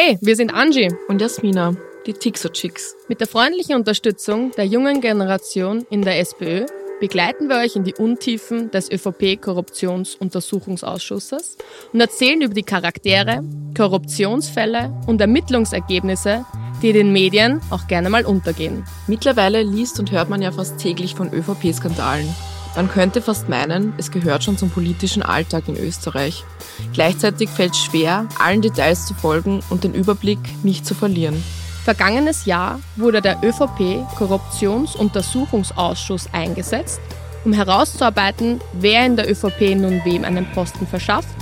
Hey, wir sind Angie und Jasmina, die Tixo Chicks. Mit der freundlichen Unterstützung der jungen Generation in der SPÖ begleiten wir euch in die Untiefen des ÖVP-Korruptionsuntersuchungsausschusses und erzählen über die Charaktere, Korruptionsfälle und Ermittlungsergebnisse, die den Medien auch gerne mal untergehen. Mittlerweile liest und hört man ja fast täglich von ÖVP-Skandalen. Man könnte fast meinen, es gehört schon zum politischen Alltag in Österreich. Gleichzeitig fällt es schwer, allen Details zu folgen und den Überblick nicht zu verlieren. Vergangenes Jahr wurde der ÖVP Korruptionsuntersuchungsausschuss eingesetzt, um herauszuarbeiten, wer in der ÖVP nun wem einen Posten verschafft,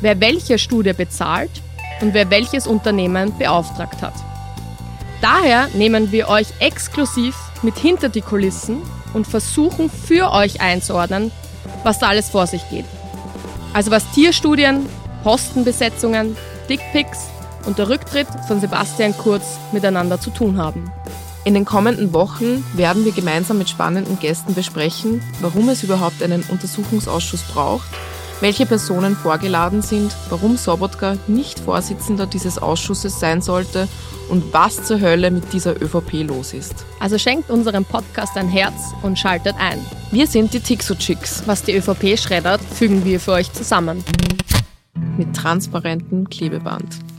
wer welche Studie bezahlt und wer welches Unternehmen beauftragt hat. Daher nehmen wir euch exklusiv mit hinter die Kulissen und versuchen für euch einzuordnen, was da alles vor sich geht. Also was Tierstudien, Postenbesetzungen, Dickpics und der Rücktritt von Sebastian Kurz miteinander zu tun haben. In den kommenden Wochen werden wir gemeinsam mit spannenden Gästen besprechen, warum es überhaupt einen Untersuchungsausschuss braucht welche Personen vorgeladen sind, warum Sobotka nicht Vorsitzender dieses Ausschusses sein sollte und was zur Hölle mit dieser ÖVP los ist. Also schenkt unserem Podcast ein Herz und schaltet ein. Wir sind die Tixo-Chicks. Was die ÖVP schreddert, fügen wir für euch zusammen. Mit transparentem Klebeband.